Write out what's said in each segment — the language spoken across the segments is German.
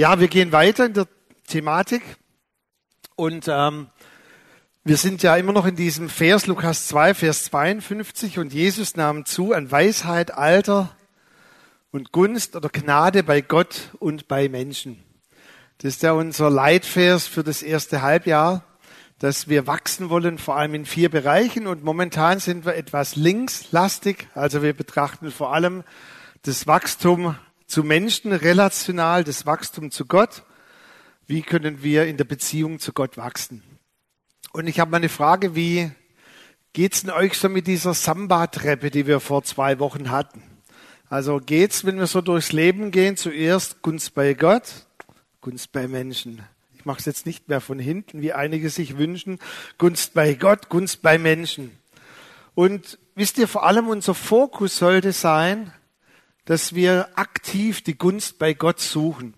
Ja, wir gehen weiter in der Thematik. Und ähm, wir sind ja immer noch in diesem Vers, Lukas 2, Vers 52 und Jesus nahm zu an Weisheit, Alter und Gunst oder Gnade bei Gott und bei Menschen. Das ist ja unser Leitvers für das erste Halbjahr, dass wir wachsen wollen, vor allem in vier Bereichen. Und momentan sind wir etwas linkslastig, also wir betrachten vor allem das Wachstum zu Menschen relational, das Wachstum zu Gott. Wie können wir in der Beziehung zu Gott wachsen? Und ich habe mal eine Frage, wie geht's denn euch so mit dieser Samba-Treppe, die wir vor zwei Wochen hatten? Also geht's, wenn wir so durchs Leben gehen, zuerst Gunst bei Gott, Gunst bei Menschen. Ich mache es jetzt nicht mehr von hinten, wie einige sich wünschen. Gunst bei Gott, Gunst bei Menschen. Und wisst ihr, vor allem unser Fokus sollte sein, dass wir aktiv die Gunst bei Gott suchen.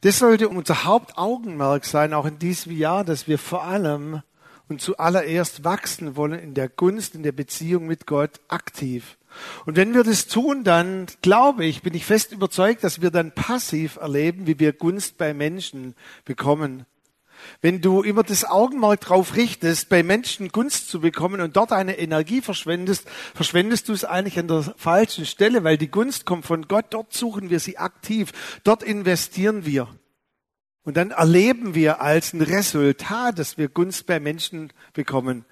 Das sollte unser Hauptaugenmerk sein, auch in diesem Jahr, dass wir vor allem und zuallererst wachsen wollen in der Gunst, in der Beziehung mit Gott aktiv. Und wenn wir das tun, dann glaube ich, bin ich fest überzeugt, dass wir dann passiv erleben, wie wir Gunst bei Menschen bekommen. Wenn du immer das Augenmerk drauf richtest, bei Menschen Gunst zu bekommen und dort eine Energie verschwendest, verschwendest du es eigentlich an der falschen Stelle, weil die Gunst kommt von Gott, dort suchen wir sie aktiv, dort investieren wir. Und dann erleben wir als ein Resultat, dass wir Gunst bei Menschen bekommen.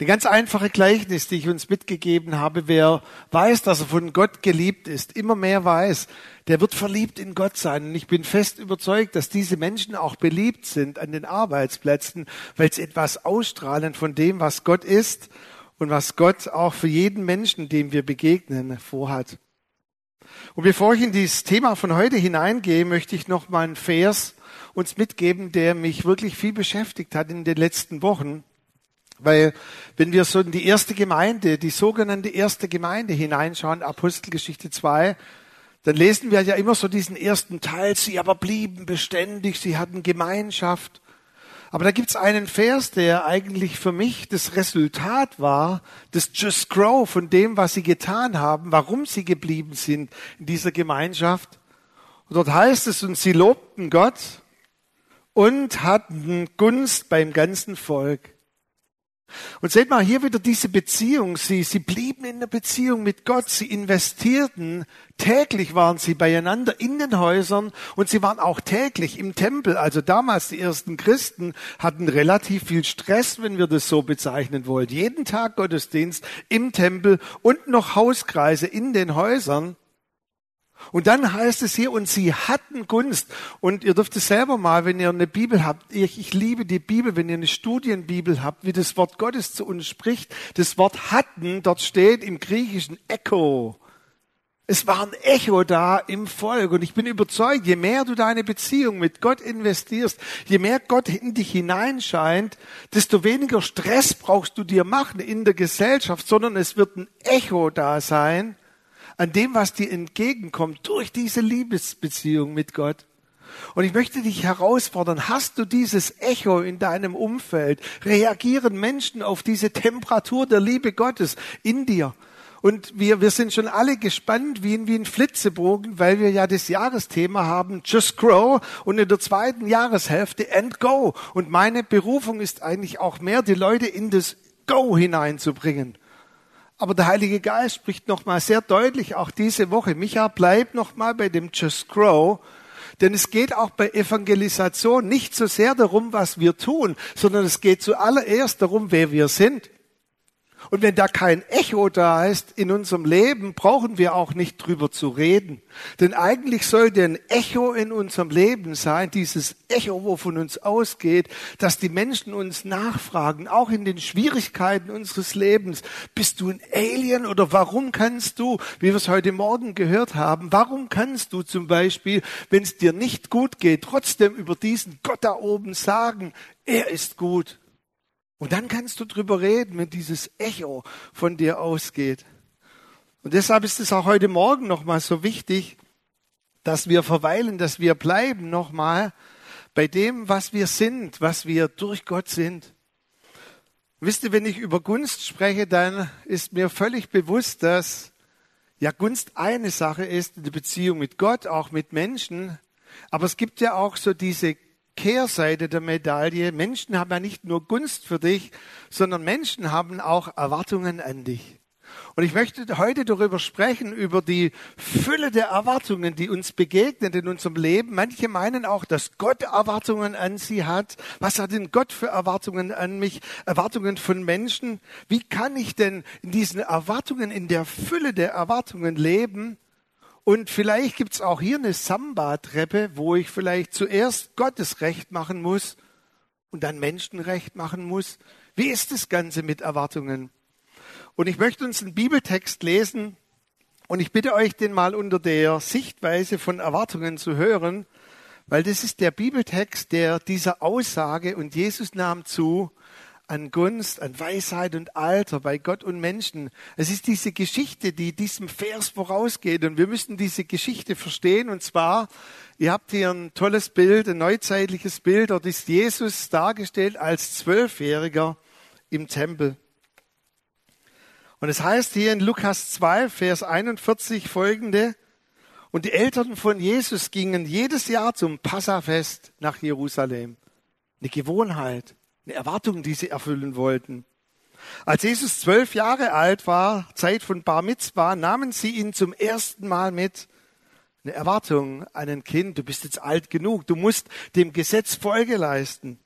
Eine ganz einfache Gleichnis, die ich uns mitgegeben habe. Wer weiß, dass er von Gott geliebt ist, immer mehr weiß, der wird verliebt in Gott sein. Und ich bin fest überzeugt, dass diese Menschen auch beliebt sind an den Arbeitsplätzen, weil sie etwas ausstrahlen von dem, was Gott ist und was Gott auch für jeden Menschen, dem wir begegnen, vorhat. Und bevor ich in dieses Thema von heute hineingehe, möchte ich noch mal einen Vers uns mitgeben, der mich wirklich viel beschäftigt hat in den letzten Wochen. Weil wenn wir so in die erste Gemeinde, die sogenannte erste Gemeinde hineinschauen, Apostelgeschichte 2, dann lesen wir ja immer so diesen ersten Teil, sie aber blieben beständig, sie hatten Gemeinschaft. Aber da gibt's einen Vers, der eigentlich für mich das Resultat war, das Just Grow von dem, was sie getan haben, warum sie geblieben sind in dieser Gemeinschaft. Und dort heißt es, und sie lobten Gott und hatten Gunst beim ganzen Volk. Und seht mal hier wieder diese Beziehung. Sie, sie blieben in der Beziehung mit Gott. Sie investierten. Täglich waren sie beieinander in den Häusern und sie waren auch täglich im Tempel. Also damals die ersten Christen hatten relativ viel Stress, wenn wir das so bezeichnen wollen. Jeden Tag Gottesdienst im Tempel und noch Hauskreise in den Häusern. Und dann heißt es hier, und sie hatten Gunst. Und ihr dürft es selber mal, wenn ihr eine Bibel habt, ich, ich liebe die Bibel, wenn ihr eine Studienbibel habt, wie das Wort Gottes zu uns spricht. Das Wort hatten, dort steht im Griechischen Echo. Es war ein Echo da im Volk. Und ich bin überzeugt, je mehr du deine Beziehung mit Gott investierst, je mehr Gott in dich hineinscheint, desto weniger Stress brauchst du dir machen in der Gesellschaft, sondern es wird ein Echo da sein an dem, was dir entgegenkommt durch diese Liebesbeziehung mit Gott. Und ich möchte dich herausfordern, hast du dieses Echo in deinem Umfeld? Reagieren Menschen auf diese Temperatur der Liebe Gottes in dir? Und wir, wir sind schon alle gespannt wie, in, wie ein Flitzebogen, weil wir ja das Jahresthema haben, Just Grow und in der zweiten Jahreshälfte and Go. Und meine Berufung ist eigentlich auch mehr, die Leute in das Go hineinzubringen. Aber der Heilige Geist spricht nochmal sehr deutlich auch diese Woche. Micha, bleib nochmal bei dem Just Grow. Denn es geht auch bei Evangelisation nicht so sehr darum, was wir tun, sondern es geht zuallererst darum, wer wir sind. Und wenn da kein Echo da ist in unserem Leben, brauchen wir auch nicht drüber zu reden. Denn eigentlich sollte ein Echo in unserem Leben sein, dieses Echo, wo von uns ausgeht, dass die Menschen uns nachfragen, auch in den Schwierigkeiten unseres Lebens. Bist du ein Alien oder warum kannst du, wie wir es heute Morgen gehört haben, warum kannst du zum Beispiel, wenn es dir nicht gut geht, trotzdem über diesen Gott da oben sagen, er ist gut. Und dann kannst du drüber reden, wenn dieses Echo von dir ausgeht. Und deshalb ist es auch heute Morgen nochmal so wichtig, dass wir verweilen, dass wir bleiben nochmal bei dem, was wir sind, was wir durch Gott sind. Wisst ihr, wenn ich über Gunst spreche, dann ist mir völlig bewusst, dass ja Gunst eine Sache ist in der Beziehung mit Gott, auch mit Menschen, Aber es gibt ja auch so diese Kehrseite der Medaille. Menschen haben ja nicht nur Gunst für dich, sondern Menschen haben auch Erwartungen an dich. Und ich möchte heute darüber sprechen, über die Fülle der Erwartungen, die uns begegnen in unserem Leben. Manche meinen auch, dass Gott Erwartungen an sie hat. Was hat denn Gott für Erwartungen an mich? Erwartungen von Menschen? Wie kann ich denn in diesen Erwartungen, in der Fülle der Erwartungen leben? Und vielleicht gibt's auch hier eine Samba-Treppe, wo ich vielleicht zuerst Gottes Recht machen muss und dann Menschenrecht machen muss. Wie ist das Ganze mit Erwartungen? Und ich möchte uns einen Bibeltext lesen und ich bitte euch, den mal unter der Sichtweise von Erwartungen zu hören, weil das ist der Bibeltext, der dieser Aussage und Jesus nahm zu an Gunst, an Weisheit und Alter bei Gott und Menschen. Es ist diese Geschichte, die diesem Vers vorausgeht und wir müssen diese Geschichte verstehen und zwar, ihr habt hier ein tolles Bild, ein neuzeitliches Bild, dort ist Jesus dargestellt als Zwölfjähriger im Tempel. Und es heißt hier in Lukas 2, Vers 41 folgende, und die Eltern von Jesus gingen jedes Jahr zum Passafest nach Jerusalem. Eine Gewohnheit, eine Erwartung, die sie erfüllen wollten. Als Jesus zwölf Jahre alt war, Zeit von Bar Mitzvah, nahmen sie ihn zum ersten Mal mit. Eine Erwartung an ein Kind, du bist jetzt alt genug, du musst dem Gesetz Folge leisten.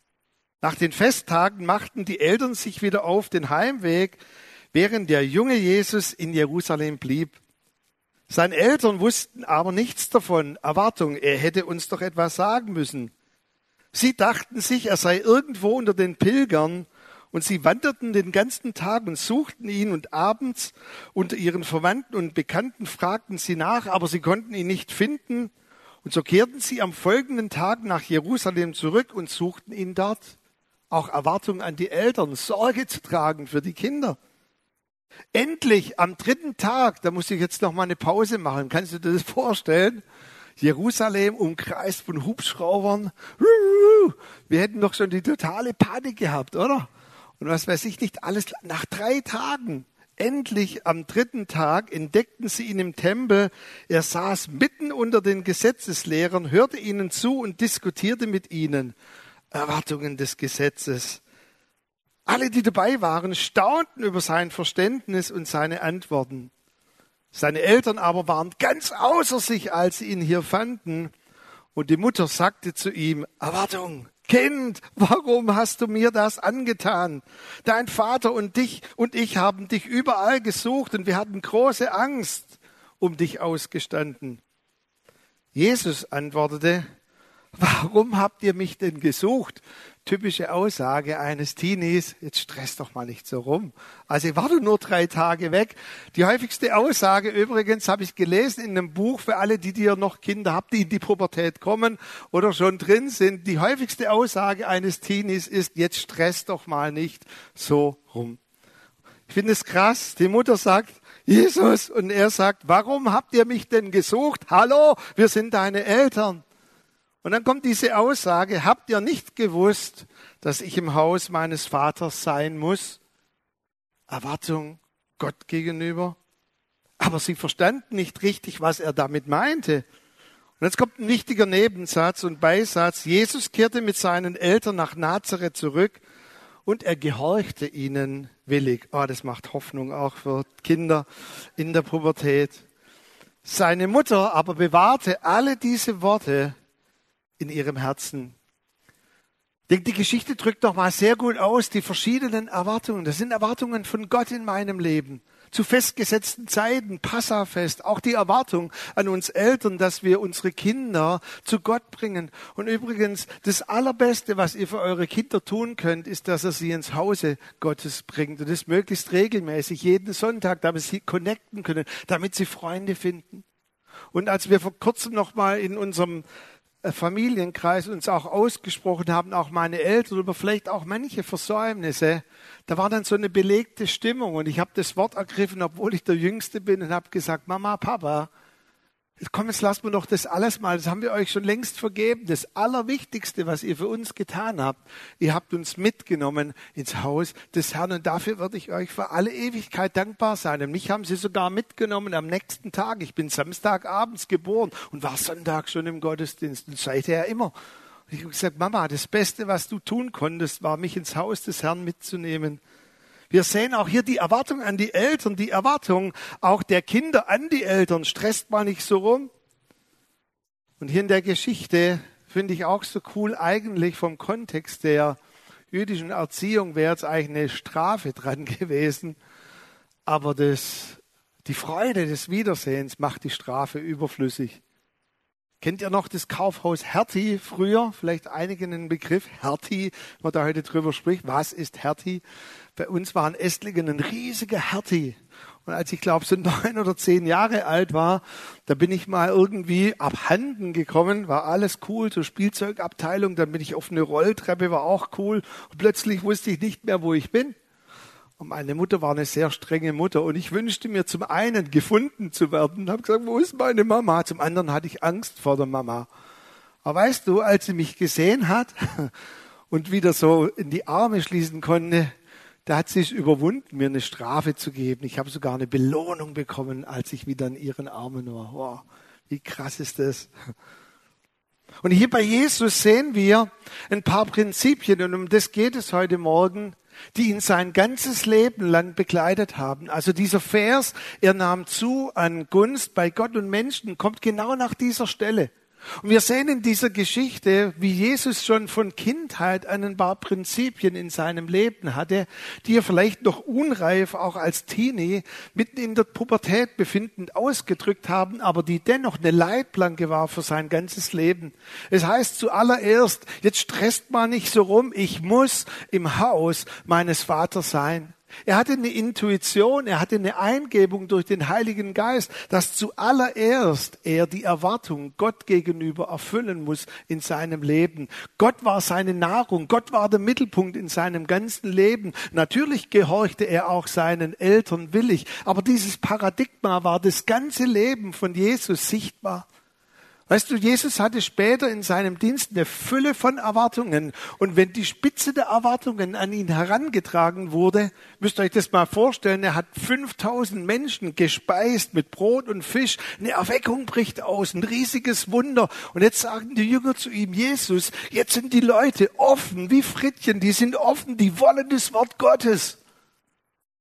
Nach den Festtagen machten die Eltern sich wieder auf den Heimweg während der junge Jesus in Jerusalem blieb. Seine Eltern wussten aber nichts davon. Erwartung, er hätte uns doch etwas sagen müssen. Sie dachten sich, er sei irgendwo unter den Pilgern, und sie wanderten den ganzen Tag und suchten ihn, und abends unter ihren Verwandten und Bekannten fragten sie nach, aber sie konnten ihn nicht finden. Und so kehrten sie am folgenden Tag nach Jerusalem zurück und suchten ihn dort. Auch Erwartung an die Eltern, Sorge zu tragen für die Kinder. Endlich am dritten Tag, da muss ich jetzt noch mal eine Pause machen. Kannst du dir das vorstellen? Jerusalem umkreist von Hubschraubern. Wir hätten doch schon die totale Panik gehabt, oder? Und was weiß ich nicht alles. Nach drei Tagen, endlich am dritten Tag, entdeckten sie ihn im Tempel. Er saß mitten unter den Gesetzeslehrern, hörte ihnen zu und diskutierte mit ihnen. Erwartungen des Gesetzes. Alle, die dabei waren, staunten über sein Verständnis und seine Antworten. Seine Eltern aber waren ganz außer sich, als sie ihn hier fanden. Und die Mutter sagte zu ihm, Erwartung, Kind, warum hast du mir das angetan? Dein Vater und dich und ich haben dich überall gesucht und wir hatten große Angst um dich ausgestanden. Jesus antwortete, warum habt ihr mich denn gesucht? Typische Aussage eines Teenies, jetzt stress doch mal nicht so rum. Also ich war doch nur drei Tage weg. Die häufigste Aussage übrigens habe ich gelesen in einem Buch für alle, die dir noch Kinder habt, die in die Pubertät kommen oder schon drin sind. Die häufigste Aussage eines Teenies ist, jetzt stress doch mal nicht so rum. Ich finde es krass. Die Mutter sagt, Jesus, und er sagt, warum habt ihr mich denn gesucht? Hallo, wir sind deine Eltern. Und dann kommt diese Aussage, habt ihr nicht gewusst, dass ich im Haus meines Vaters sein muss? Erwartung Gott gegenüber. Aber sie verstanden nicht richtig, was er damit meinte. Und jetzt kommt ein wichtiger Nebensatz und Beisatz. Jesus kehrte mit seinen Eltern nach Nazareth zurück und er gehorchte ihnen willig. Oh, das macht Hoffnung auch für Kinder in der Pubertät. Seine Mutter aber bewahrte alle diese Worte in ihrem Herzen. Ich denke, die Geschichte drückt doch mal sehr gut aus, die verschiedenen Erwartungen. Das sind Erwartungen von Gott in meinem Leben. Zu festgesetzten Zeiten, Passafest, auch die Erwartung an uns Eltern, dass wir unsere Kinder zu Gott bringen. Und übrigens, das Allerbeste, was ihr für eure Kinder tun könnt, ist, dass ihr sie ins Hause Gottes bringt. Und das möglichst regelmäßig, jeden Sonntag, damit sie connecten können, damit sie Freunde finden. Und als wir vor kurzem noch mal in unserem Familienkreis uns auch ausgesprochen haben, auch meine Eltern, über vielleicht auch manche Versäumnisse, da war dann so eine belegte Stimmung und ich habe das Wort ergriffen, obwohl ich der Jüngste bin und habe gesagt, Mama, Papa, Komm, jetzt lassen wir doch das alles mal. Das haben wir euch schon längst vergeben. Das Allerwichtigste, was ihr für uns getan habt, ihr habt uns mitgenommen ins Haus des Herrn und dafür werde ich euch für alle Ewigkeit dankbar sein. Und mich haben sie sogar mitgenommen am nächsten Tag. Ich bin Samstagabends geboren und war Sonntag schon im Gottesdienst und seither immer. Und ich habe gesagt, Mama, das Beste, was du tun konntest, war mich ins Haus des Herrn mitzunehmen. Wir sehen auch hier die Erwartung an die Eltern, die Erwartung auch der Kinder an die Eltern. Stresst mal nicht so rum. Und hier in der Geschichte finde ich auch so cool eigentlich vom Kontext der jüdischen Erziehung wäre jetzt eigentlich eine Strafe dran gewesen. Aber das, die Freude des Wiedersehens macht die Strafe überflüssig. Kennt ihr noch das Kaufhaus Hertie früher? Vielleicht einigen einen Begriff. Hertie, wenn man da heute drüber spricht. Was ist Hertie? Bei uns war in Esslingen ein riesiger Hertie. Und als ich glaube so neun oder zehn Jahre alt war, da bin ich mal irgendwie abhanden gekommen, war alles cool, so Spielzeugabteilung, dann bin ich auf eine Rolltreppe, war auch cool. Und plötzlich wusste ich nicht mehr, wo ich bin. Und meine Mutter war eine sehr strenge Mutter und ich wünschte mir zum einen gefunden zu werden habe gesagt, wo ist meine Mama? Zum anderen hatte ich Angst vor der Mama. Aber weißt du, als sie mich gesehen hat und wieder so in die Arme schließen konnte, da hat sie es überwunden, mir eine Strafe zu geben. Ich habe sogar eine Belohnung bekommen, als ich wieder in ihren Armen war. Wow, wie krass ist das? Und hier bei Jesus sehen wir ein paar Prinzipien und um das geht es heute Morgen die ihn sein ganzes Leben lang begleitet haben. Also dieser Vers, er nahm zu an Gunst bei Gott und Menschen, kommt genau nach dieser Stelle. Und wir sehen in dieser Geschichte, wie Jesus schon von Kindheit ein paar Prinzipien in seinem Leben hatte, die er vielleicht noch unreif auch als Teenie mitten in der Pubertät befindend ausgedrückt haben, aber die dennoch eine Leitplanke war für sein ganzes Leben. Es heißt zuallererst, jetzt stresst man nicht so rum, ich muss im Haus meines Vaters sein. Er hatte eine Intuition, er hatte eine Eingebung durch den Heiligen Geist, dass zuallererst er die Erwartung Gott gegenüber erfüllen muss in seinem Leben. Gott war seine Nahrung, Gott war der Mittelpunkt in seinem ganzen Leben. Natürlich gehorchte er auch seinen Eltern willig, aber dieses Paradigma war das ganze Leben von Jesus sichtbar. Weißt du, Jesus hatte später in seinem Dienst eine Fülle von Erwartungen. Und wenn die Spitze der Erwartungen an ihn herangetragen wurde, müsst ihr euch das mal vorstellen, er hat 5000 Menschen gespeist mit Brot und Fisch. Eine Erweckung bricht aus, ein riesiges Wunder. Und jetzt sagen die Jünger zu ihm, Jesus, jetzt sind die Leute offen wie Frittchen, die sind offen, die wollen das Wort Gottes.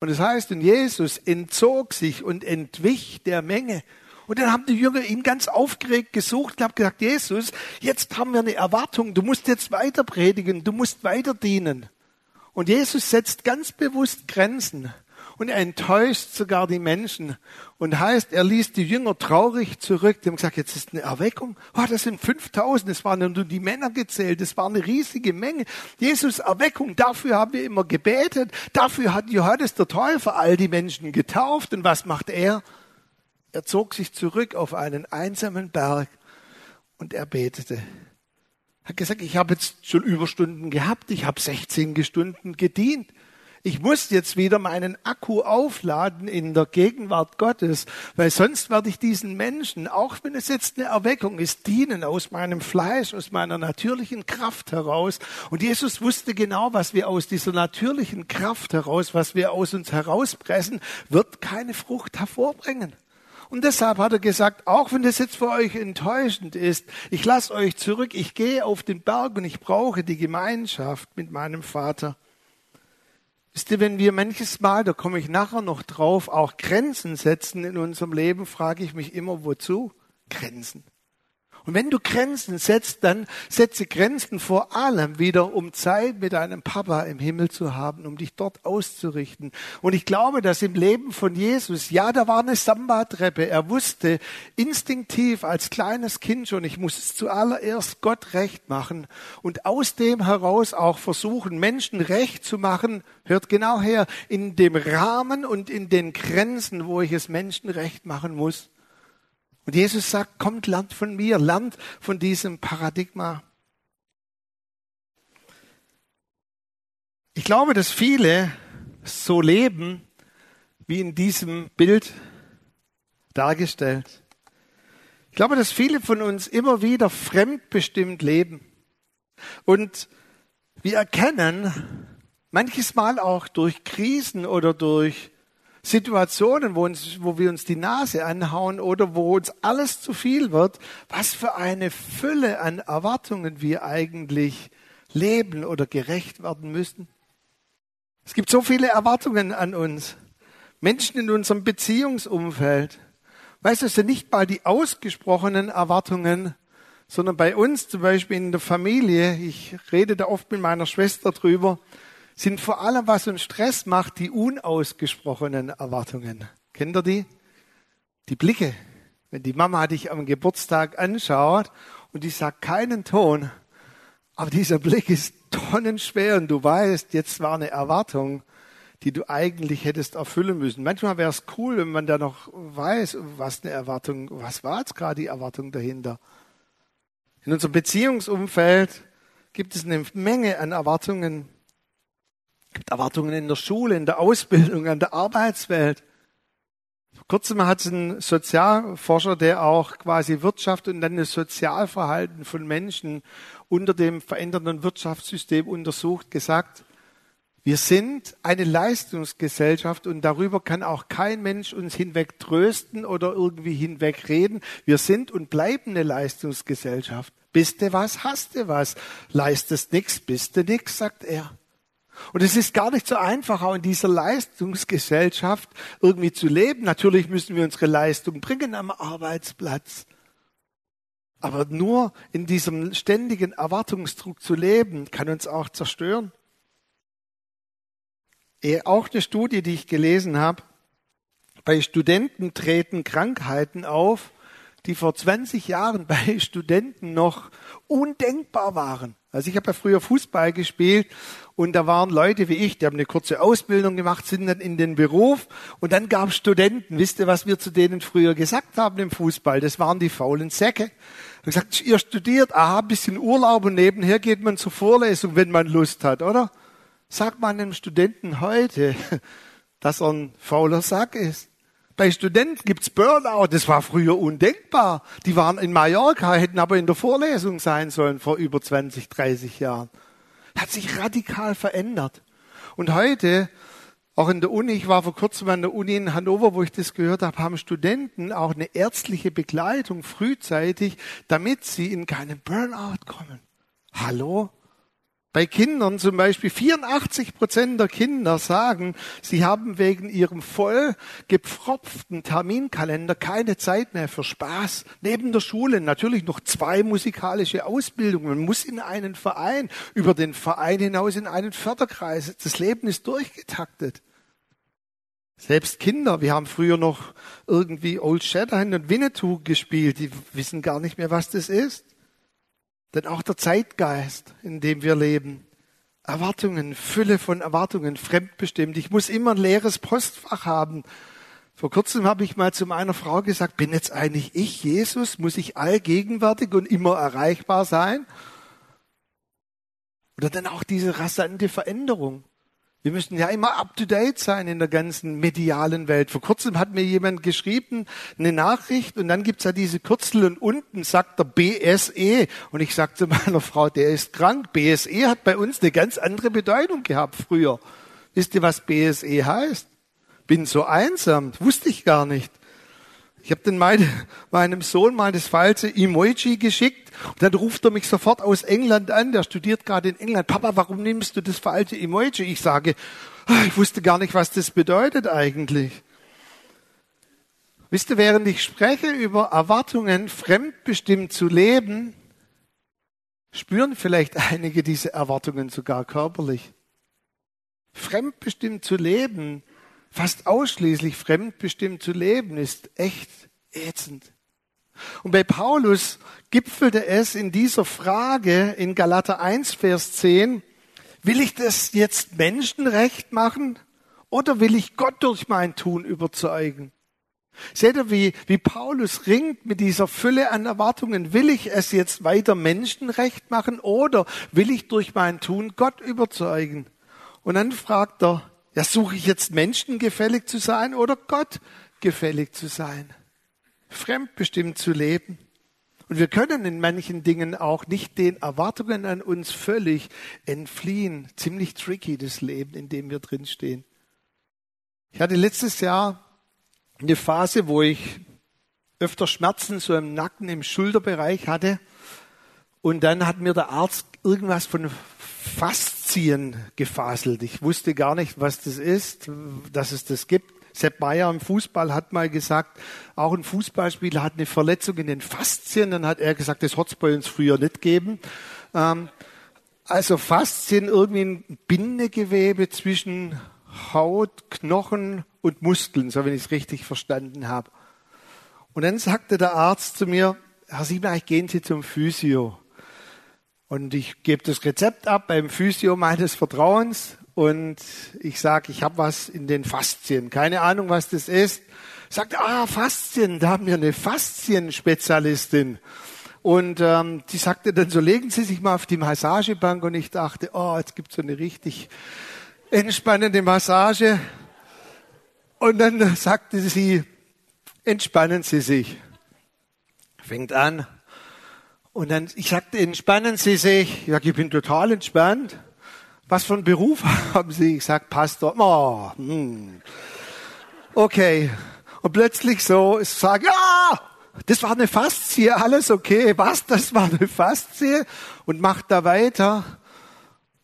Und es das heißt, und Jesus entzog sich und entwich der Menge. Und dann haben die Jünger ihn ganz aufgeregt gesucht und haben gesagt, Jesus, jetzt haben wir eine Erwartung, du musst jetzt weiter predigen, du musst weiter dienen. Und Jesus setzt ganz bewusst Grenzen und er enttäuscht sogar die Menschen und heißt, er ließ die Jünger traurig zurück. Die haben gesagt, jetzt ist eine Erweckung. Oh, das sind 5000, es waren nur die Männer gezählt, das war eine riesige Menge. Jesus Erweckung, dafür haben wir immer gebetet, dafür hat Johannes der Täufer all die Menschen getauft und was macht er? Er zog sich zurück auf einen einsamen Berg und er betete. Er hat gesagt, ich habe jetzt schon Überstunden gehabt, ich habe 16 Stunden gedient. Ich muss jetzt wieder meinen Akku aufladen in der Gegenwart Gottes, weil sonst werde ich diesen Menschen, auch wenn es jetzt eine Erweckung ist, dienen aus meinem Fleisch, aus meiner natürlichen Kraft heraus. Und Jesus wusste genau, was wir aus dieser natürlichen Kraft heraus, was wir aus uns herauspressen, wird keine Frucht hervorbringen. Und deshalb hat er gesagt, auch wenn das jetzt für euch enttäuschend ist, ich lasse euch zurück, ich gehe auf den Berg und ich brauche die Gemeinschaft mit meinem Vater. Wisst ihr, wenn wir manches Mal, da komme ich nachher noch drauf, auch Grenzen setzen in unserem Leben, frage ich mich immer, wozu? Grenzen. Und wenn du Grenzen setzt, dann setze Grenzen vor allem wieder, um Zeit mit deinem Papa im Himmel zu haben, um dich dort auszurichten. Und ich glaube, dass im Leben von Jesus, ja, da war eine Samba-Treppe. Er wusste instinktiv als kleines Kind schon, ich muss es zuallererst Gott recht machen und aus dem heraus auch versuchen, Menschen recht zu machen. Hört genau her, in dem Rahmen und in den Grenzen, wo ich es Menschen recht machen muss. Und Jesus sagt, kommt, lernt von mir, lernt von diesem Paradigma. Ich glaube, dass viele so leben, wie in diesem Bild dargestellt. Ich glaube, dass viele von uns immer wieder fremdbestimmt leben. Und wir erkennen manches Mal auch durch Krisen oder durch Situationen, wo, uns, wo wir uns die Nase anhauen oder wo uns alles zu viel wird, was für eine Fülle an Erwartungen wir eigentlich leben oder gerecht werden müssen. Es gibt so viele Erwartungen an uns. Menschen in unserem Beziehungsumfeld. Weißt du, es sind nicht mal die ausgesprochenen Erwartungen, sondern bei uns zum Beispiel in der Familie, ich rede da oft mit meiner Schwester drüber, sind vor allem, was uns Stress macht, die unausgesprochenen Erwartungen. Kennt ihr die? Die Blicke. Wenn die Mama dich am Geburtstag anschaut und die sagt keinen Ton, aber dieser Blick ist tonnenschwer und du weißt, jetzt war eine Erwartung, die du eigentlich hättest erfüllen müssen. Manchmal wäre es cool, wenn man da noch weiß, was eine Erwartung, was war jetzt gerade die Erwartung dahinter. In unserem Beziehungsumfeld gibt es eine Menge an Erwartungen, es gibt Erwartungen in der Schule, in der Ausbildung, an der Arbeitswelt. Vor kurzem hat es ein Sozialforscher, der auch quasi Wirtschaft und dann das Sozialverhalten von Menschen unter dem verändernden Wirtschaftssystem untersucht, gesagt, wir sind eine Leistungsgesellschaft und darüber kann auch kein Mensch uns hinweg trösten oder irgendwie hinweg reden. Wir sind und bleiben eine Leistungsgesellschaft. Bist du was, hast du was. Leistest nix, bist du nix, sagt er. Und es ist gar nicht so einfach, auch in dieser Leistungsgesellschaft irgendwie zu leben. Natürlich müssen wir unsere Leistung bringen am Arbeitsplatz. Aber nur in diesem ständigen Erwartungsdruck zu leben, kann uns auch zerstören. Auch eine Studie, die ich gelesen habe, bei Studenten treten Krankheiten auf, die vor 20 Jahren bei Studenten noch undenkbar waren. Also ich habe ja früher Fußball gespielt und da waren Leute wie ich, die haben eine kurze Ausbildung gemacht, sind dann in den Beruf und dann gab es Studenten. Wisst ihr, was wir zu denen früher gesagt haben im Fußball? Das waren die faulen Säcke. Ich gesagt, ihr studiert, aha, ein bisschen Urlaub und nebenher geht man zur Vorlesung, wenn man Lust hat, oder? Sagt man einem Studenten heute, dass er ein fauler Sack ist. Bei Studenten gibt's Burnout, das war früher undenkbar. Die waren in Mallorca, hätten aber in der Vorlesung sein sollen vor über 20, 30 Jahren. Hat sich radikal verändert. Und heute, auch in der Uni, ich war vor kurzem an der Uni in Hannover, wo ich das gehört habe, haben Studenten auch eine ärztliche Begleitung frühzeitig, damit sie in keinen Burnout kommen. Hallo? Bei Kindern zum Beispiel 84 Prozent der Kinder sagen, sie haben wegen ihrem voll gepfropften Terminkalender keine Zeit mehr für Spaß. Neben der Schule natürlich noch zwei musikalische Ausbildungen. Man muss in einen Verein, über den Verein hinaus in einen Förderkreis. Das Leben ist durchgetaktet. Selbst Kinder, wir haben früher noch irgendwie Old Shatterhand und Winnetou gespielt, die wissen gar nicht mehr, was das ist. Denn auch der Zeitgeist, in dem wir leben, Erwartungen, Fülle von Erwartungen, fremdbestimmt. Ich muss immer ein leeres Postfach haben. Vor kurzem habe ich mal zu meiner Frau gesagt, bin jetzt eigentlich ich, Jesus? Muss ich allgegenwärtig und immer erreichbar sein? Oder dann auch diese rasante Veränderung. Wir müssen ja immer up-to-date sein in der ganzen medialen Welt. Vor kurzem hat mir jemand geschrieben, eine Nachricht, und dann gibt's ja diese Kürzel und unten sagt er BSE. Und ich sagte meiner Frau, der ist krank. BSE hat bei uns eine ganz andere Bedeutung gehabt früher. Wisst ihr, was BSE heißt? Bin so einsam. wusste ich gar nicht. Ich habe dann meine, meinem Sohn mal das falsche Emoji geschickt und dann ruft er mich sofort aus England an, der studiert gerade in England. Papa, warum nimmst du das falsche Emoji? Ich sage, ah, ich wusste gar nicht, was das bedeutet eigentlich. Wisst ihr, während ich spreche über Erwartungen, fremdbestimmt zu leben, spüren vielleicht einige diese Erwartungen sogar körperlich. Fremdbestimmt zu leben fast ausschließlich fremdbestimmt zu leben, ist echt ätzend. Und bei Paulus gipfelte es in dieser Frage in Galater 1, Vers 10, will ich das jetzt Menschenrecht machen oder will ich Gott durch mein Tun überzeugen? Seht ihr, wie, wie Paulus ringt mit dieser Fülle an Erwartungen. Will ich es jetzt weiter Menschenrecht machen oder will ich durch mein Tun Gott überzeugen? Und dann fragt er, ja, suche ich jetzt Menschen gefällig zu sein oder Gott gefällig zu sein? Fremdbestimmt zu leben. Und wir können in manchen Dingen auch nicht den Erwartungen an uns völlig entfliehen. Ziemlich tricky das Leben, in dem wir drinstehen. Ich hatte letztes Jahr eine Phase, wo ich öfter Schmerzen so im Nacken, im Schulterbereich hatte. Und dann hat mir der Arzt irgendwas von Faszien gefaselt. Ich wusste gar nicht, was das ist, dass es das gibt. Sepp Meyer im Fußball hat mal gesagt, auch ein Fußballspieler hat eine Verletzung in den Faszien. Dann hat er gesagt, das hat es bei uns früher nicht gegeben. Ähm, also Faszien irgendwie ein Bindegewebe zwischen Haut, Knochen und Muskeln, so wenn ich es richtig verstanden habe. Und dann sagte der Arzt zu mir, Herr Siebenreich, gehen Sie zum Physio. Und ich gebe das Rezept ab beim Physio meines Vertrauens und ich sage, ich habe was in den Faszien. Keine Ahnung, was das ist. Sagt, ah, Faszien, da haben wir eine Faszienspezialistin. Und ähm, die sagte dann so, legen Sie sich mal auf die Massagebank. Und ich dachte, oh, jetzt gibt's so eine richtig entspannende Massage. Und dann sagte sie, entspannen Sie sich. Fängt an. Und dann, ich sagte, entspannen Sie sich. Ja, ich bin total entspannt. Was für einen Beruf haben Sie? Ich sag, Pastor. Oh, hm. Okay. Und plötzlich so, ich sage, ja, das war eine Faszie, alles okay. Was? Das war eine Faszie? Und macht da weiter.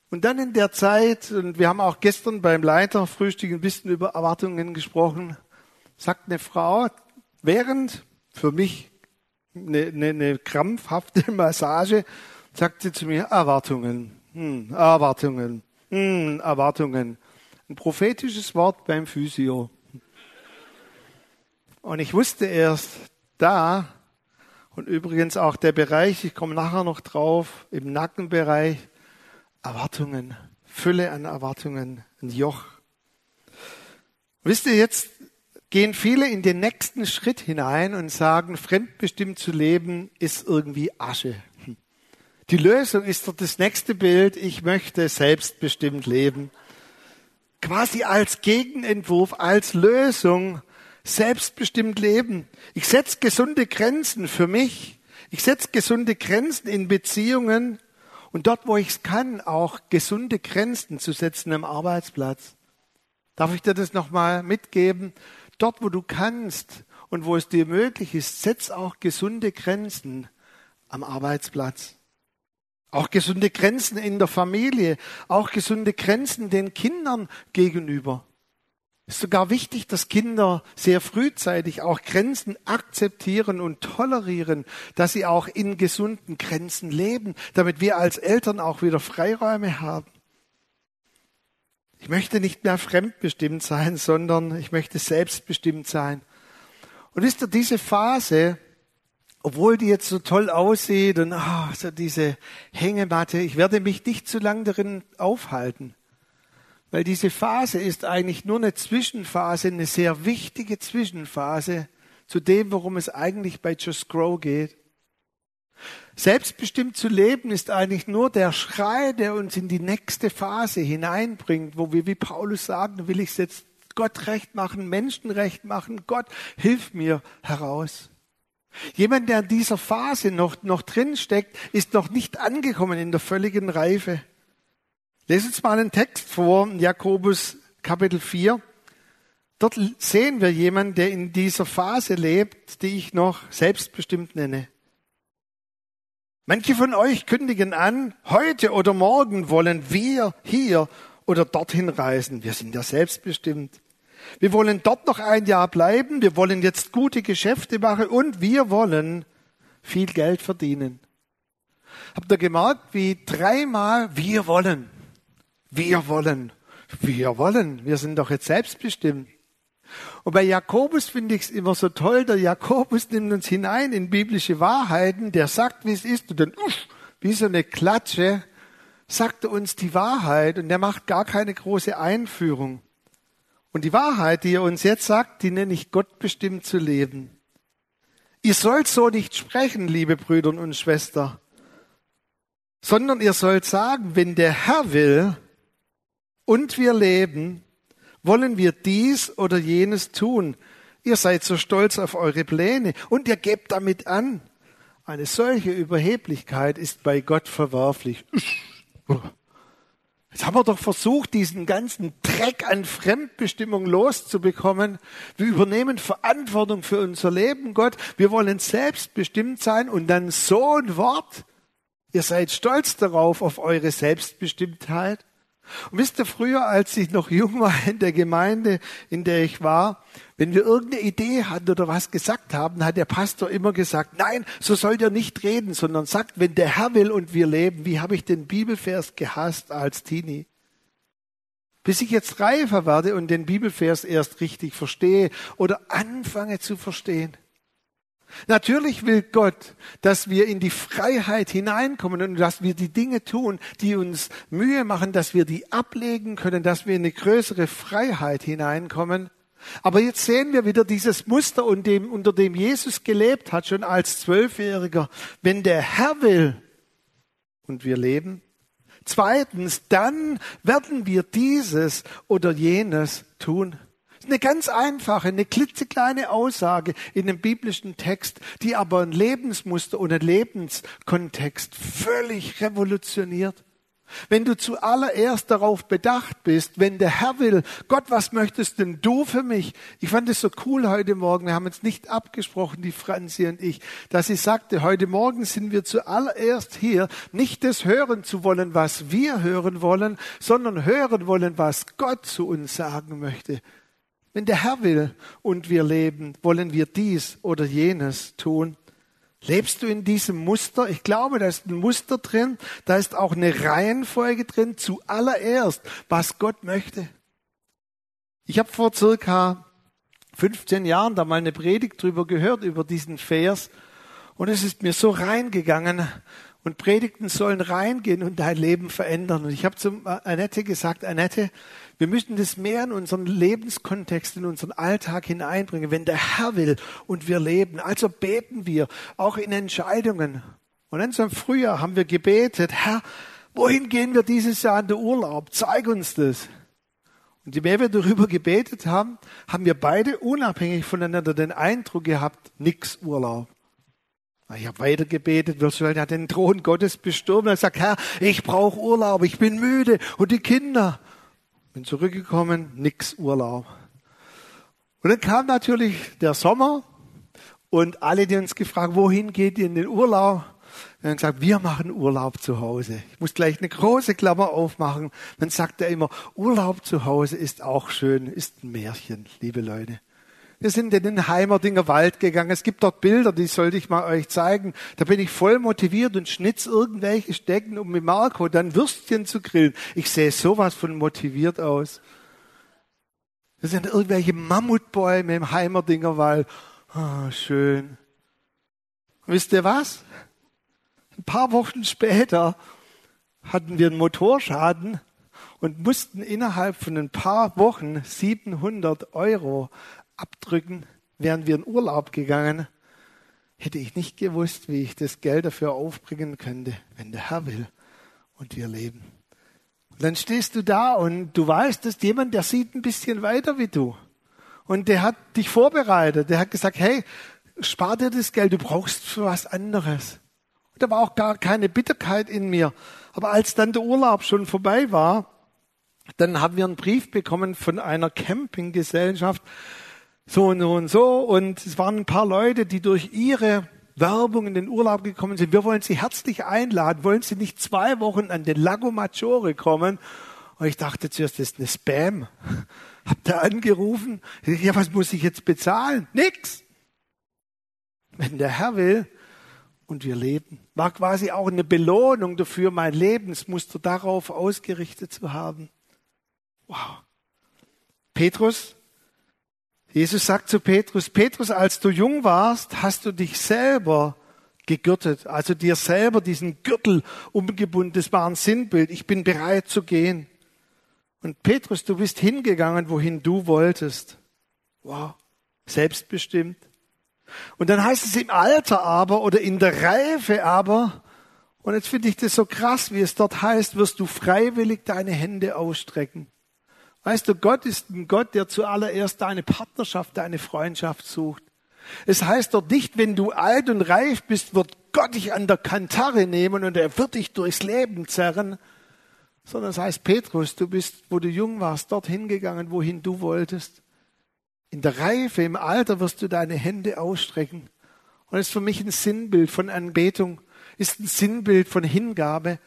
Und dann in der Zeit, und wir haben auch gestern beim Leiterfrühstück ein bisschen über Erwartungen gesprochen, sagt eine Frau, während für mich eine, eine, eine krampfhafte Massage, sagt sie zu mir, Erwartungen, hm, Erwartungen, hm, Erwartungen. Ein prophetisches Wort beim Physio. Und ich wusste erst da, und übrigens auch der Bereich, ich komme nachher noch drauf, im Nackenbereich, Erwartungen, Fülle an Erwartungen, ein Joch. Wisst ihr, jetzt gehen viele in den nächsten Schritt hinein und sagen, fremdbestimmt zu leben ist irgendwie Asche. Die Lösung ist doch das nächste Bild, ich möchte selbstbestimmt leben. Quasi als Gegenentwurf, als Lösung, selbstbestimmt leben. Ich setze gesunde Grenzen für mich. Ich setze gesunde Grenzen in Beziehungen und dort, wo ich es kann, auch gesunde Grenzen zu setzen am Arbeitsplatz. Darf ich dir das nochmal mitgeben? Dort, wo du kannst und wo es dir möglich ist, setz auch gesunde Grenzen am Arbeitsplatz. Auch gesunde Grenzen in der Familie, auch gesunde Grenzen den Kindern gegenüber. Es ist sogar wichtig, dass Kinder sehr frühzeitig auch Grenzen akzeptieren und tolerieren, dass sie auch in gesunden Grenzen leben, damit wir als Eltern auch wieder Freiräume haben. Ich möchte nicht mehr fremdbestimmt sein, sondern ich möchte selbstbestimmt sein. Und wisst ihr, diese Phase, obwohl die jetzt so toll aussieht und oh, so diese Hängematte, ich werde mich nicht zu lang darin aufhalten. Weil diese Phase ist eigentlich nur eine Zwischenphase, eine sehr wichtige Zwischenphase zu dem, worum es eigentlich bei Just Grow geht. Selbstbestimmt zu leben ist eigentlich nur der Schrei, der uns in die nächste Phase hineinbringt, wo wir wie Paulus sagen, will ich es jetzt Gott recht machen, Menschen recht machen, Gott, hilf mir heraus. Jemand, der in dieser Phase noch, noch drin ist noch nicht angekommen in der völligen Reife. Lesen uns mal einen Text vor, Jakobus Kapitel 4. Dort sehen wir jemanden, der in dieser Phase lebt, die ich noch selbstbestimmt nenne. Manche von euch kündigen an, heute oder morgen wollen wir hier oder dorthin reisen. Wir sind ja selbstbestimmt. Wir wollen dort noch ein Jahr bleiben. Wir wollen jetzt gute Geschäfte machen und wir wollen viel Geld verdienen. Habt ihr gemerkt, wie dreimal wir wollen? Wir wollen. Wir wollen. Wir sind doch jetzt selbstbestimmt. Und bei Jakobus finde ich es immer so toll, der Jakobus nimmt uns hinein in biblische Wahrheiten, der sagt, wie es ist, und dann, uff, wie so eine Klatsche, sagt er uns die Wahrheit und der macht gar keine große Einführung. Und die Wahrheit, die er uns jetzt sagt, die nenne ich Gott bestimmt zu leben. Ihr sollt so nicht sprechen, liebe Brüder und Schwestern, sondern ihr sollt sagen, wenn der Herr will und wir leben, wollen wir dies oder jenes tun. Ihr seid so stolz auf eure Pläne und ihr gebt damit an. Eine solche Überheblichkeit ist bei Gott verwerflich. Jetzt haben wir doch versucht, diesen ganzen Dreck an Fremdbestimmung loszubekommen. Wir übernehmen Verantwortung für unser Leben, Gott. Wir wollen selbstbestimmt sein und dann so ein Wort. Ihr seid stolz darauf, auf eure Selbstbestimmtheit. Und wisst ihr, früher, als ich noch jung war in der Gemeinde, in der ich war, wenn wir irgendeine Idee hatten oder was gesagt haben, hat der Pastor immer gesagt, nein, so sollt ihr nicht reden, sondern sagt, wenn der Herr will und wir leben, wie habe ich den Bibelvers gehasst als Teenie? Bis ich jetzt reifer werde und den Bibelvers erst richtig verstehe oder anfange zu verstehen. Natürlich will Gott, dass wir in die Freiheit hineinkommen und dass wir die Dinge tun, die uns Mühe machen, dass wir die ablegen können, dass wir in eine größere Freiheit hineinkommen. Aber jetzt sehen wir wieder dieses Muster, unter dem Jesus gelebt hat, schon als Zwölfjähriger. Wenn der Herr will und wir leben, zweitens, dann werden wir dieses oder jenes tun. Eine ganz einfache, eine klitzekleine Aussage in dem biblischen Text, die aber ein Lebensmuster und ein Lebenskontext völlig revolutioniert. Wenn du zuallererst darauf bedacht bist, wenn der Herr will, Gott, was möchtest denn du für mich? Ich fand es so cool heute Morgen, wir haben uns nicht abgesprochen, die Franzi und ich, dass sie sagte, heute Morgen sind wir zuallererst hier, nicht das hören zu wollen, was wir hören wollen, sondern hören wollen, was Gott zu uns sagen möchte. Wenn der Herr will und wir leben, wollen wir dies oder jenes tun. Lebst du in diesem Muster? Ich glaube, da ist ein Muster drin, da ist auch eine Reihenfolge drin, zuallererst, was Gott möchte. Ich habe vor circa 15 Jahren da mal eine Predigt drüber gehört, über diesen Vers, und es ist mir so reingegangen, und Predigten sollen reingehen und dein Leben verändern. Und ich habe zu Annette gesagt, Annette, wir müssen das mehr in unseren Lebenskontext, in unseren Alltag hineinbringen, wenn der Herr will und wir leben. Also beten wir, auch in Entscheidungen. Und dann so im Frühjahr haben wir gebetet, Herr, wohin gehen wir dieses Jahr in den Urlaub? Zeig uns das. Und je mehr wir darüber gebetet haben, haben wir beide unabhängig voneinander den Eindruck gehabt, nix Urlaub. Ich habe weiter gebetet, Virtuell hat den Thron Gottes bestürmt und sagt, Herr, ich brauche Urlaub, ich bin müde und die Kinder. Bin zurückgekommen, nix Urlaub. Und dann kam natürlich der Sommer und alle, die uns gefragt, wohin geht ihr in den Urlaub? Haben gesagt, wir machen Urlaub zu Hause. Ich muss gleich eine große Klammer aufmachen. Dann sagt er immer, Urlaub zu Hause ist auch schön, ist ein Märchen, liebe Leute. Wir sind in den Heimerdinger Wald gegangen. Es gibt dort Bilder, die sollte ich mal euch zeigen. Da bin ich voll motiviert und schnitz irgendwelche Stecken, um mit Marco dann Würstchen zu grillen. Ich sehe sowas von motiviert aus. Das sind irgendwelche Mammutbäume im Heimerdinger Wald. Oh, schön. Wisst ihr was? Ein paar Wochen später hatten wir einen Motorschaden und mussten innerhalb von ein paar Wochen 700 Euro abdrücken, wären wir in Urlaub gegangen, hätte ich nicht gewusst, wie ich das Geld dafür aufbringen könnte, wenn der Herr will und wir leben. Und dann stehst du da und du weißt, dass jemand, der sieht ein bisschen weiter wie du. Und der hat dich vorbereitet. Der hat gesagt, hey, spar dir das Geld, du brauchst für was anderes. Und da war auch gar keine Bitterkeit in mir. Aber als dann der Urlaub schon vorbei war, dann haben wir einen Brief bekommen von einer Campinggesellschaft, so und so und so. Und es waren ein paar Leute, die durch ihre Werbung in den Urlaub gekommen sind. Wir wollen Sie herzlich einladen. Wollen Sie nicht zwei Wochen an den Lago Maggiore kommen? Und ich dachte zuerst, das ist eine Spam. Hab da angerufen. Ja, was muss ich jetzt bezahlen? Nix. Wenn der Herr will und wir leben. War quasi auch eine Belohnung dafür, mein Lebensmuster darauf ausgerichtet zu haben. Wow. Petrus Jesus sagt zu Petrus, Petrus, als du jung warst, hast du dich selber gegürtet, also dir selber diesen Gürtel umgebunden. Das war ein Sinnbild. Ich bin bereit zu gehen. Und Petrus, du bist hingegangen, wohin du wolltest. Wow. Selbstbestimmt. Und dann heißt es im Alter aber oder in der Reife aber, und jetzt finde ich das so krass, wie es dort heißt, wirst du freiwillig deine Hände ausstrecken. Weißt du, Gott ist ein Gott, der zuallererst deine Partnerschaft, deine Freundschaft sucht. Es heißt dort nicht, wenn du alt und reif bist, wird Gott dich an der Kantare nehmen und er wird dich durchs Leben zerren, sondern es heißt, Petrus, du bist, wo du jung warst, dorthin gegangen, wohin du wolltest. In der Reife, im Alter wirst du deine Hände ausstrecken. Und es ist für mich ein Sinnbild von Anbetung, ist ein Sinnbild von Hingabe.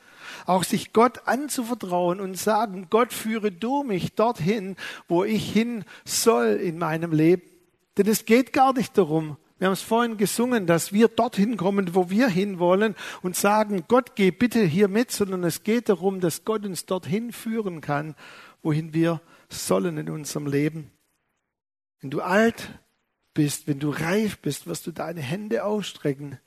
Auch sich Gott anzuvertrauen und sagen, Gott führe du mich dorthin, wo ich hin soll in meinem Leben. Denn es geht gar nicht darum, wir haben es vorhin gesungen, dass wir dorthin kommen, wo wir hinwollen und sagen, Gott, geh bitte hier mit, sondern es geht darum, dass Gott uns dorthin führen kann, wohin wir sollen in unserem Leben. Wenn du alt bist, wenn du reif bist, wirst du deine Hände ausstrecken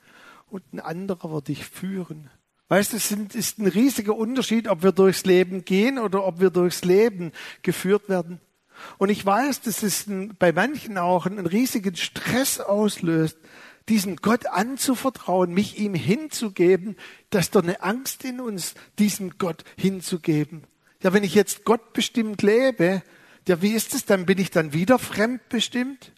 und ein anderer wird dich führen. Weißt du, es ist ein riesiger Unterschied, ob wir durchs Leben gehen oder ob wir durchs Leben geführt werden. Und ich weiß, dass es bei manchen auch einen riesigen Stress auslöst, diesen Gott anzuvertrauen, mich ihm hinzugeben, dass da eine Angst in uns, diesem Gott hinzugeben. Ja, wenn ich jetzt Gott bestimmt lebe, ja, wie ist es dann? Bin ich dann wieder fremdbestimmt?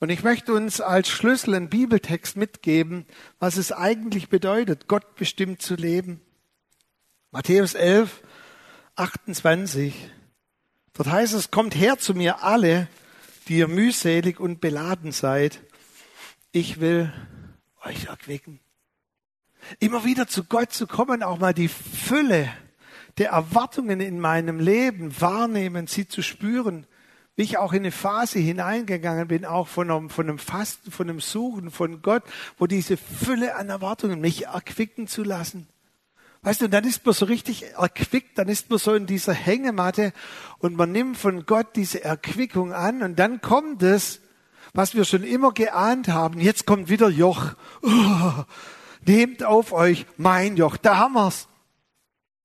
Und ich möchte uns als Schlüssel einen Bibeltext mitgeben, was es eigentlich bedeutet, Gott bestimmt zu leben. Matthäus 11, 28. Dort heißt es, kommt her zu mir alle, die ihr mühselig und beladen seid. Ich will euch erquicken. Immer wieder zu Gott zu kommen, auch mal die Fülle der Erwartungen in meinem Leben wahrnehmen, sie zu spüren. Ich auch in eine Phase hineingegangen bin, auch von einem, von einem Fasten, von einem Suchen von Gott, wo diese Fülle an Erwartungen mich erquicken zu lassen. Weißt du, dann ist man so richtig erquickt, dann ist man so in dieser Hängematte und man nimmt von Gott diese Erquickung an und dann kommt es, was wir schon immer geahnt haben. Jetzt kommt wieder Joch. Oh, nehmt auf euch mein Joch. Da haben wir's.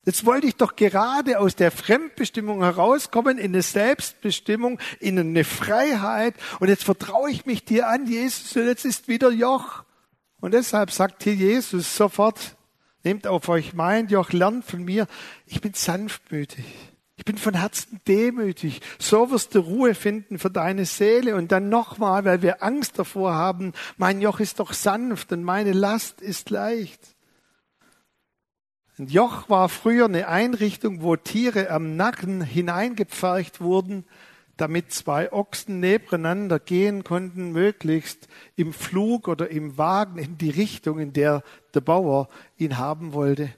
Jetzt wollte ich doch gerade aus der Fremdbestimmung herauskommen in eine Selbstbestimmung, in eine Freiheit. Und jetzt vertraue ich mich dir an, Jesus, und jetzt ist wieder Joch. Und deshalb sagt hier Jesus sofort, Nehmt auf euch mein Joch, lernt von mir. Ich bin sanftmütig. Ich bin von Herzen demütig. So wirst du Ruhe finden für deine Seele. Und dann nochmal, weil wir Angst davor haben, mein Joch ist doch sanft und meine Last ist leicht. Ein Joch war früher eine Einrichtung, wo Tiere am Nacken hineingepfercht wurden, damit zwei Ochsen nebeneinander gehen konnten, möglichst im Flug oder im Wagen in die Richtung, in der der Bauer ihn haben wollte.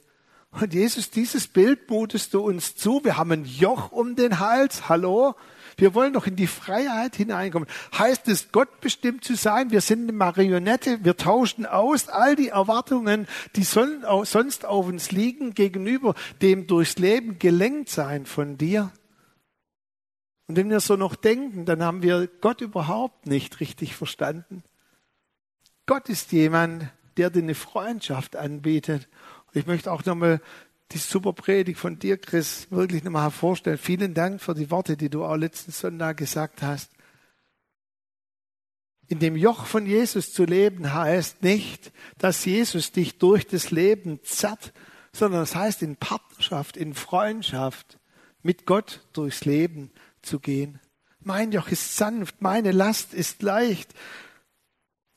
Und Jesus, dieses Bild mutest du uns zu. Wir haben ein Joch um den Hals. Hallo? Wir wollen doch in die Freiheit hineinkommen. Heißt es, Gott bestimmt zu sein? Wir sind eine Marionette. Wir tauschen aus all die Erwartungen, die sonst auf uns liegen, gegenüber dem durchs Leben gelenkt sein von dir. Und wenn wir so noch denken, dann haben wir Gott überhaupt nicht richtig verstanden. Gott ist jemand, der dir eine Freundschaft anbietet. Ich möchte auch nochmal die super Predigt von dir, Chris, wirklich nochmal hervorstellen. Vielen Dank für die Worte, die du auch letzten Sonntag gesagt hast. In dem Joch von Jesus zu leben heißt nicht, dass Jesus dich durch das Leben zerrt, sondern es das heißt in Partnerschaft, in Freundschaft mit Gott durchs Leben zu gehen. Mein Joch ist sanft, meine Last ist leicht.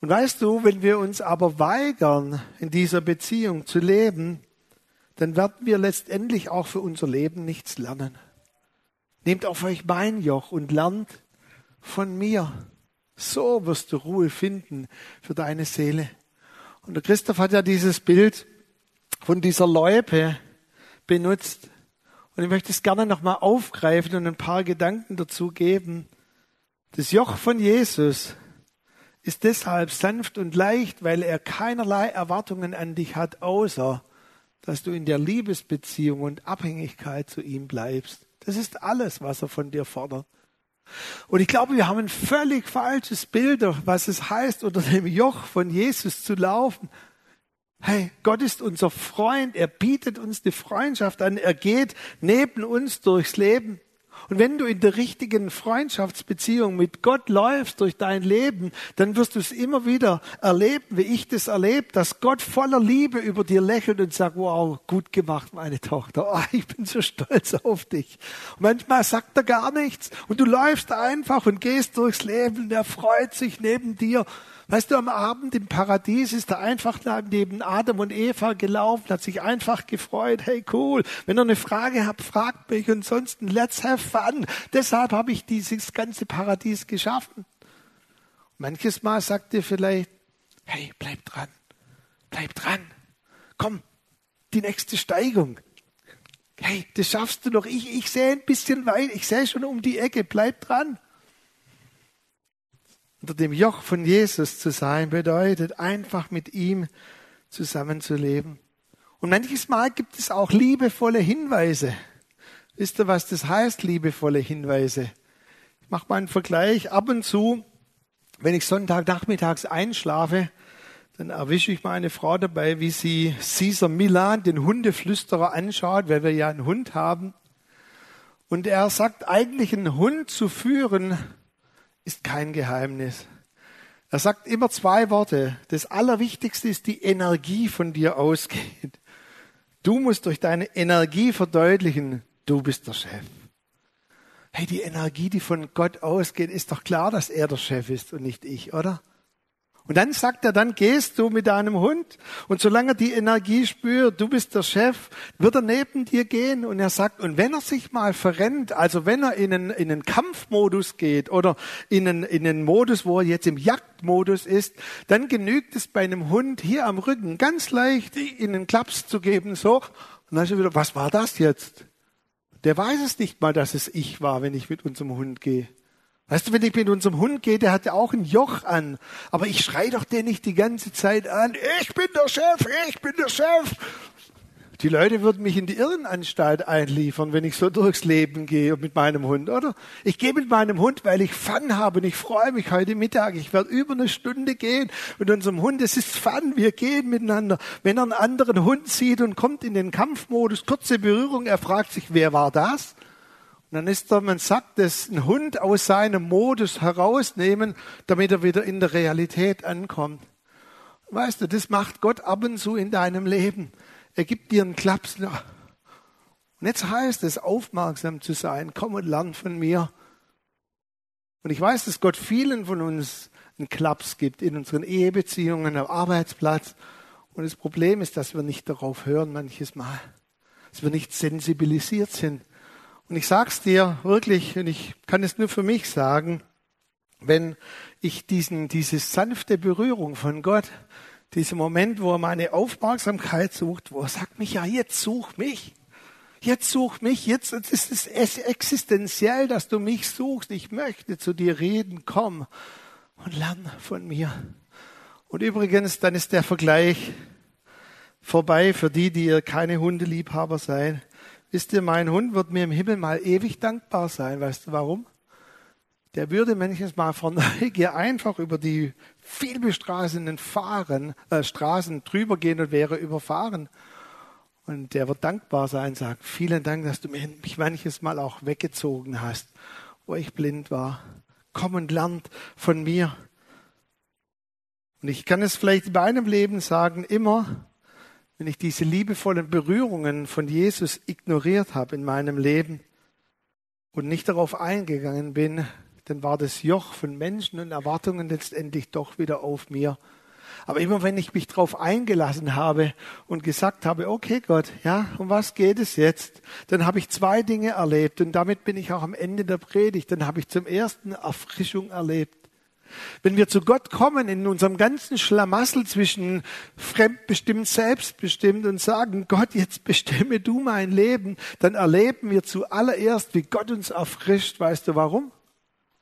Und weißt du, wenn wir uns aber weigern, in dieser Beziehung zu leben, dann werden wir letztendlich auch für unser Leben nichts lernen. Nehmt auf euch mein Joch und lernt von mir. So wirst du Ruhe finden für deine Seele. Und der Christoph hat ja dieses Bild von dieser Loipe benutzt. Und ich möchte es gerne nochmal aufgreifen und ein paar Gedanken dazu geben. Das Joch von Jesus ist deshalb sanft und leicht, weil er keinerlei Erwartungen an dich hat, außer dass du in der Liebesbeziehung und Abhängigkeit zu ihm bleibst. Das ist alles, was er von dir fordert. Und ich glaube, wir haben ein völlig falsches Bild, was es heißt, unter dem Joch von Jesus zu laufen. Hey, Gott ist unser Freund, er bietet uns die Freundschaft an, er geht neben uns durchs Leben. Und wenn du in der richtigen Freundschaftsbeziehung mit Gott läufst durch dein Leben, dann wirst du es immer wieder erleben, wie ich das erlebe, dass Gott voller Liebe über dir lächelt und sagt, wow, gut gemacht, meine Tochter. Oh, ich bin so stolz auf dich. Und manchmal sagt er gar nichts und du läufst einfach und gehst durchs Leben er freut sich neben dir. Weißt du, am Abend im Paradies ist er einfach neben Adam und Eva gelaufen, hat sich einfach gefreut. Hey, cool. Wenn ihr eine Frage habt, fragt mich. Und sonst, let's have fun. Deshalb habe ich dieses ganze Paradies geschaffen. Manches Mal sagt ihr vielleicht, hey, bleib dran. Bleib dran. Komm, die nächste Steigung. Hey, das schaffst du noch. Ich, ich sehe ein bisschen weit. Ich sehe schon um die Ecke. Bleib dran. Unter dem Joch von Jesus zu sein bedeutet, einfach mit ihm zusammenzuleben. Und manches Mal gibt es auch liebevolle Hinweise. Wisst ihr, was das heißt, liebevolle Hinweise? Ich mache mal einen Vergleich. Ab und zu, wenn ich Sonntagnachmittags einschlafe, dann erwische ich meine Frau dabei, wie sie Caesar Milan, den Hundeflüsterer, anschaut, weil wir ja einen Hund haben. Und er sagt, eigentlich einen Hund zu führen, ist kein Geheimnis. Er sagt immer zwei Worte. Das Allerwichtigste ist die Energie von dir ausgeht. Du musst durch deine Energie verdeutlichen, du bist der Chef. Hey, die Energie, die von Gott ausgeht, ist doch klar, dass er der Chef ist und nicht ich, oder? Und dann sagt er, dann gehst du mit deinem Hund und solange er die Energie spürt, du bist der Chef, wird er neben dir gehen und er sagt, und wenn er sich mal verrennt, also wenn er in einen, in einen Kampfmodus geht oder in einen, in einen Modus, wo er jetzt im Jagdmodus ist, dann genügt es bei einem Hund hier am Rücken ganz leicht in einen Klaps zu geben, so. Und dann ist er wieder, was war das jetzt? Der weiß es nicht mal, dass es ich war, wenn ich mit unserem Hund gehe. Weißt du, wenn ich mit unserem Hund gehe, der hat ja auch ein Joch an. Aber ich schrei doch den nicht die ganze Zeit an. Ich bin der Chef, ich bin der Chef. Die Leute würden mich in die Irrenanstalt einliefern, wenn ich so durchs Leben gehe mit meinem Hund, oder? Ich gehe mit meinem Hund, weil ich Fun habe und ich freue mich heute Mittag. Ich werde über eine Stunde gehen mit unserem Hund. Es ist Fun, wir gehen miteinander. Wenn er einen anderen Hund sieht und kommt in den Kampfmodus, kurze Berührung, er fragt sich, wer war das? Und dann ist da, man sagt es, ein Hund aus seinem Modus herausnehmen, damit er wieder in der Realität ankommt. Weißt du, das macht Gott ab und zu in deinem Leben. Er gibt dir einen Klaps. Und jetzt heißt es, aufmerksam zu sein. Komm und lern von mir. Und ich weiß, dass Gott vielen von uns einen Klaps gibt in unseren Ehebeziehungen, am Arbeitsplatz. Und das Problem ist, dass wir nicht darauf hören manches Mal. Dass wir nicht sensibilisiert sind. Und ich sag's dir wirklich, und ich kann es nur für mich sagen, wenn ich diesen, diese sanfte Berührung von Gott, diesen Moment, wo er meine Aufmerksamkeit sucht, wo er sagt mich, ja, jetzt such mich. Jetzt such mich, jetzt ist es existenziell, dass du mich suchst. Ich möchte zu dir reden, komm und lern von mir. Und übrigens, dann ist der Vergleich vorbei für die, die keine Hundeliebhaber seid. Wisst ihr, mein Hund wird mir im Himmel mal ewig dankbar sein. Weißt du warum? Der würde manches Mal vor Neugier einfach über die vielbestraßenden Fahren, äh, Straßen drüber gehen und wäre überfahren. Und der wird dankbar sein, sagt, vielen Dank, dass du mich manches Mal auch weggezogen hast, wo ich blind war. Komm und lernt von mir. Und ich kann es vielleicht in meinem Leben sagen, immer, wenn ich diese liebevollen Berührungen von Jesus ignoriert habe in meinem Leben und nicht darauf eingegangen bin, dann war das Joch von Menschen und Erwartungen letztendlich doch wieder auf mir. Aber immer wenn ich mich darauf eingelassen habe und gesagt habe, okay Gott, ja, um was geht es jetzt? Dann habe ich zwei Dinge erlebt und damit bin ich auch am Ende der Predigt. Dann habe ich zum ersten Erfrischung erlebt. Wenn wir zu Gott kommen in unserem ganzen Schlamassel zwischen fremdbestimmt, selbstbestimmt und sagen, Gott, jetzt bestimme du mein Leben, dann erleben wir zuallererst, wie Gott uns erfrischt. Weißt du warum?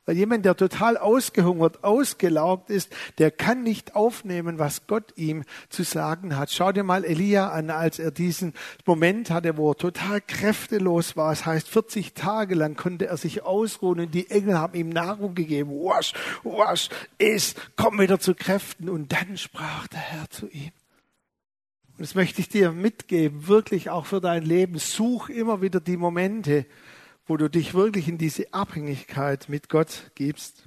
Weil jemand, der total ausgehungert, ausgelaugt ist, der kann nicht aufnehmen, was Gott ihm zu sagen hat. Schau dir mal Elia an, als er diesen Moment hatte, wo er total kräftelos war. Es heißt, 40 Tage lang konnte er sich ausruhen und die Engel haben ihm Nahrung gegeben. Wasch, wasch, iss, komm wieder zu Kräften. Und dann sprach der Herr zu ihm. Und das möchte ich dir mitgeben, wirklich auch für dein Leben. Such immer wieder die Momente, wo du dich wirklich in diese Abhängigkeit mit Gott gibst.